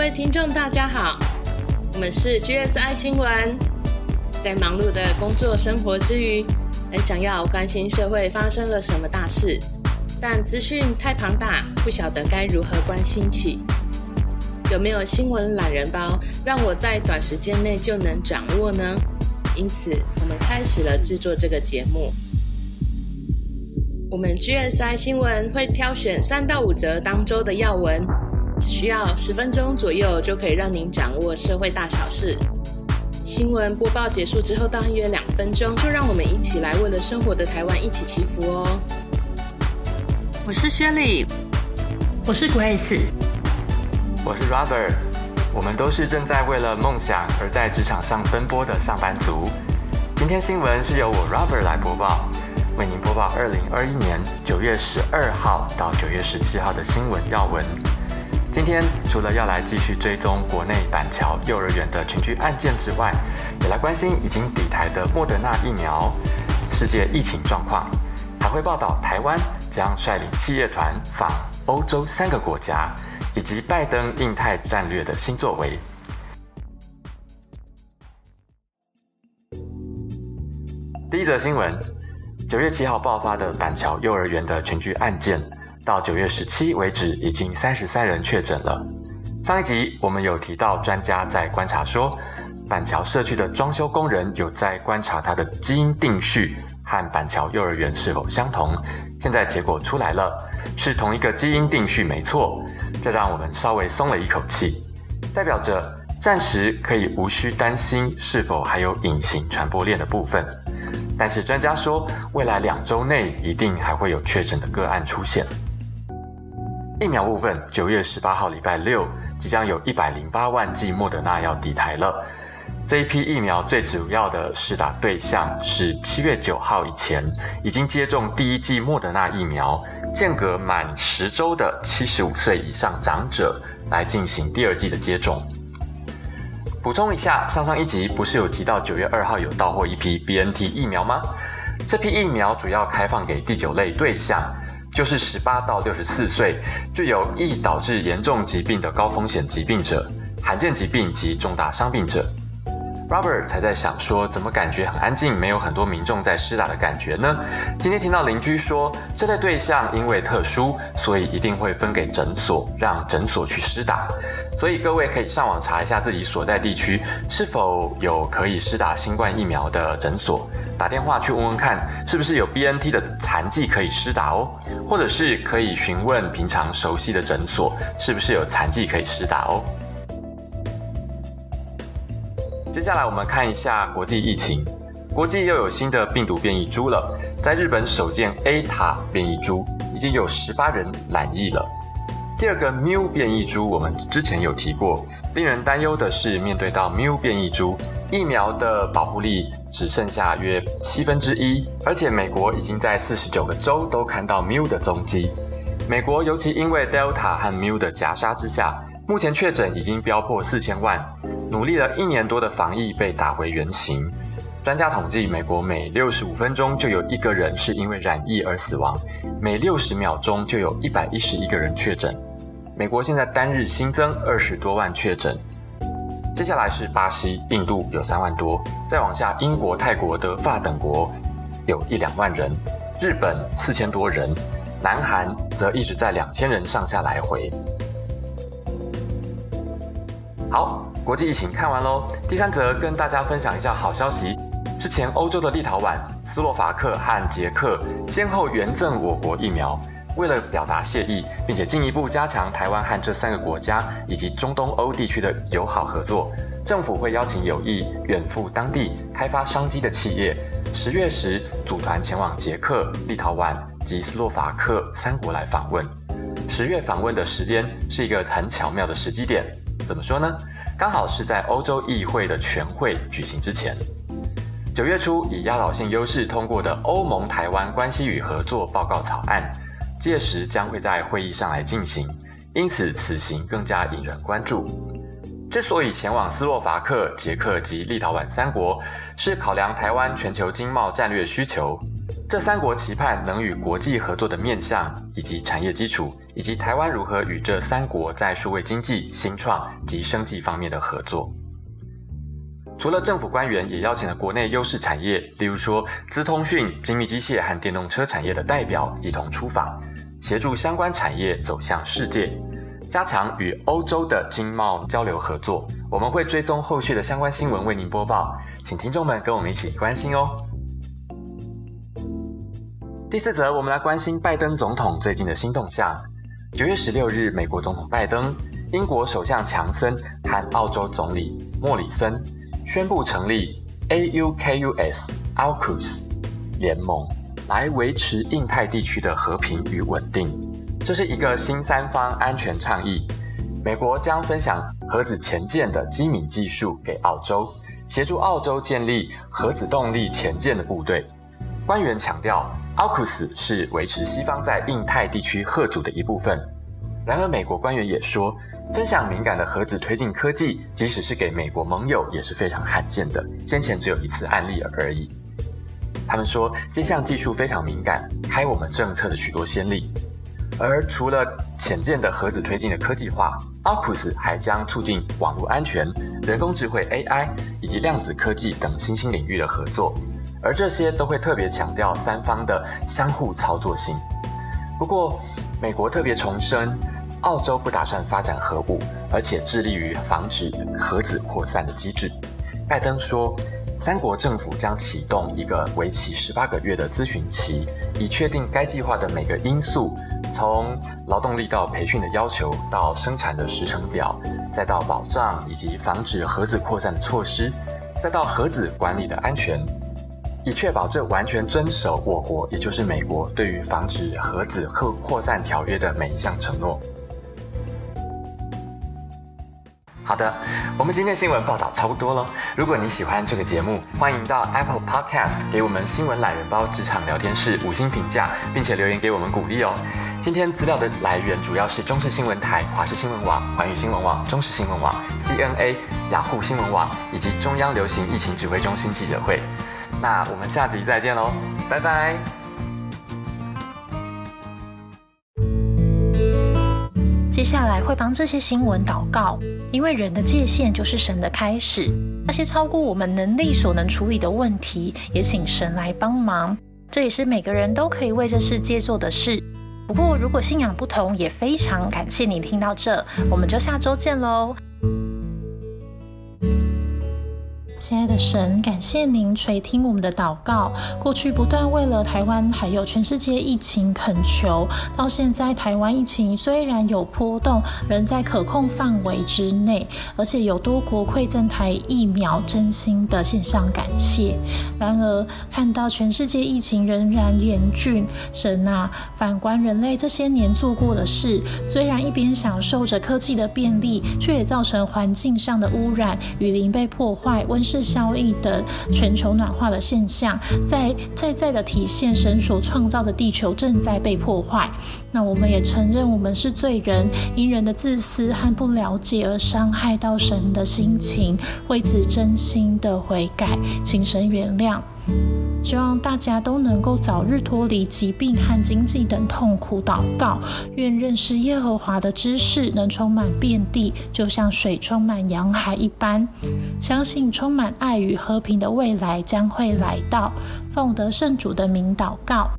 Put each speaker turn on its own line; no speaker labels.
各位听众，大家好，我们是 GSI 新闻。在忙碌的工作生活之余，很想要关心社会发生了什么大事，但资讯太庞大，不晓得该如何关心起。有没有新闻懒人包，让我在短时间内就能掌握呢？因此，我们开始了制作这个节目。我们 GSI 新闻会挑选三到五则当周的要闻。只需要十分钟左右，就可以让您掌握社会大小事。新闻播报结束之后，大约两分钟，就让我们一起来为了生活的台湾一起祈福哦。我是薛丽，
我是 Grace，
我是 Robert，我们都是正在为了梦想而在职场上奔波的上班族。今天新闻是由我 Robert 来播报，为您播报二零二一年九月十二号到九月十七号的新闻要闻。今天除了要来继续追踪国内板桥幼儿园的群聚案件之外，也来关心已经抵台的莫德纳疫苗、世界疫情状况，还会报道台湾将率领企业团访欧洲三个国家，以及拜登印太战略的新作为。第一则新闻：九月七号爆发的板桥幼儿园的群聚案件。到九月十七为止，已经三十三人确诊了。上一集我们有提到，专家在观察说，板桥社区的装修工人有在观察他的基因定序和板桥幼儿园是否相同。现在结果出来了，是同一个基因定序，没错。这让我们稍微松了一口气，代表着暂时可以无需担心是否还有隐形传播链的部分。但是专家说，未来两周内一定还会有确诊的个案出现。疫苗部分，九月十八号礼拜六，即将有一百零八万剂莫德纳要抵台了。这一批疫苗最主要的施打对象是七月九号以前已经接种第一剂莫德纳疫苗，间隔满十周的七十五岁以上长者来进行第二剂的接种。补充一下，上上一集不是有提到九月二号有到货一批 BNT 疫苗吗？这批疫苗主要开放给第九类对象。就是十八到六十四岁，具有易导致严重疾病的高风险疾病者、罕见疾病及重大伤病者。Robert 才在想说，怎么感觉很安静，没有很多民众在施打的感觉呢？今天听到邻居说，这类对象因为特殊，所以一定会分给诊所，让诊所去施打。所以各位可以上网查一下自己所在地区是否有可以施打新冠疫苗的诊所，打电话去问问看，是不是有 BNT 的残疾可以施打哦，或者是可以询问平常熟悉的诊所，是不是有残疾可以施打哦。接下来我们看一下国际疫情，国际又有新的病毒变异株了。在日本首见 A 塔变异株，已经有十八人染疫了。第二个 Mu 变异株，我们之前有提过，令人担忧的是，面对到 Mu 变异株，疫苗的保护力只剩下约七分之一，而且美国已经在四十九个州都看到 Mu 的踪迹。美国尤其因为 Delta 和 Mu 的夹杀之下，目前确诊已经飙破四千万。努力了一年多的防疫被打回原形。专家统计，美国每六十五分钟就有一个人是因为染疫而死亡，每六十秒钟就有一百一十一个人确诊。美国现在单日新增二十多万确诊。接下来是巴西、印度有三万多，再往下英国、泰国、德法等国有一两万人，日本四千多人，南韩则一直在两千人上下来回。好。国际疫情看完喽，第三则跟大家分享一下好消息。之前欧洲的立陶宛、斯洛伐克和捷克先后援赠我国疫苗，为了表达谢意，并且进一步加强台湾和这三个国家以及中东欧地区的友好合作，政府会邀请有意远赴当地开发商机的企业，十月时组团前往捷克、立陶宛及斯洛伐克三国来访问。十月访问的时间是一个很巧妙的时机点，怎么说呢？刚好是在欧洲议会的全会举行之前，九月初以压倒性优势通过的欧盟台湾关系与合作报告草案，届时将会在会议上来进行，因此此行更加引人关注。之所以前往斯洛伐克、捷克及立陶宛三国，是考量台湾全球经贸战略需求。这三国期盼能与国际合作的面向以及产业基础，以及台湾如何与这三国在数位经济、新创及生计方面的合作。除了政府官员，也邀请了国内优势产业，例如说资通讯、精密机械和电动车产业的代表一同出访，协助相关产业走向世界，加强与欧洲的经贸交流合作。我们会追踪后续的相关新闻为您播报，请听众们跟我们一起关心哦。第四则，我们来关心拜登总统最近的新动向。九月十六日，美国总统拜登、英国首相强森和澳洲总理莫里森宣布成立 AUKUS AUKUS 联盟，来维持印太地区的和平与稳定。这是一个新三方安全倡议。美国将分享核子前舰的机敏技术给澳洲，协助澳洲建立核子动力前舰的部队。官员强调。奥库斯是维持西方在印太地区核组的一部分。然而，美国官员也说，分享敏感的核子推进科技，即使是给美国盟友，也是非常罕见的。先前只有一次案例而已。他们说，这项技术非常敏感，开我们政策的许多先例。而除了浅见的核子推进的科技化，奥库斯还将促进网络安全、人工智慧 AI 以及量子科技等新兴领域的合作。而这些都会特别强调三方的相互操作性。不过，美国特别重申，澳洲不打算发展核武，而且致力于防止核子扩散的机制。拜登说，三国政府将启动一个为期十八个月的咨询期，以确定该计划的每个因素，从劳动力到培训的要求，到生产的时程表，再到保障以及防止核子扩散的措施，再到核子管理的安全。以确保这完全遵守我国，也就是美国对于防止核子扩扩散条约的每一项承诺。好的，我们今天新闻报道差不多了。如果你喜欢这个节目，欢迎到 Apple Podcast 给我们新闻懒人包职场聊天室五星评价，并且留言给我们鼓励哦。今天资料的来源主要是中视新闻台、华视新闻网、环宇新闻网、中视新闻网、CNA、雅虎新闻网以及中央流行疫情指挥中心记者会。那我们下集再见喽，拜拜。
接下来会帮这些新闻祷告，因为人的界限就是神的开始。那些超过我们能力所能处理的问题，也请神来帮忙。这也是每个人都可以为这世界做的事。不过，如果信仰不同，也非常感谢你听到这，我们就下周见喽。亲爱的神，感谢您垂听我们的祷告。过去不断为了台湾还有全世界疫情恳求，到现在台湾疫情虽然有波动，仍在可控范围之内，而且有多国馈赠台疫苗，真心的献上感谢。然而看到全世界疫情仍然严峻，神啊，反观人类这些年做过的事，虽然一边享受着科技的便利，却也造成环境上的污染，雨林被破坏，温。是效益的全球暖化的现象，在在在的体现神所创造的地球正在被破坏。那我们也承认我们是罪人，因人的自私和不了解而伤害到神的心情，为此真心的悔改，请神原谅。希望大家都能够早日脱离疾病和经济等痛苦。祷告，愿认识耶和华的知识能充满遍地，就像水充满洋海一般。相信充满爱与和平的未来将会来到。奉得圣主的名祷告。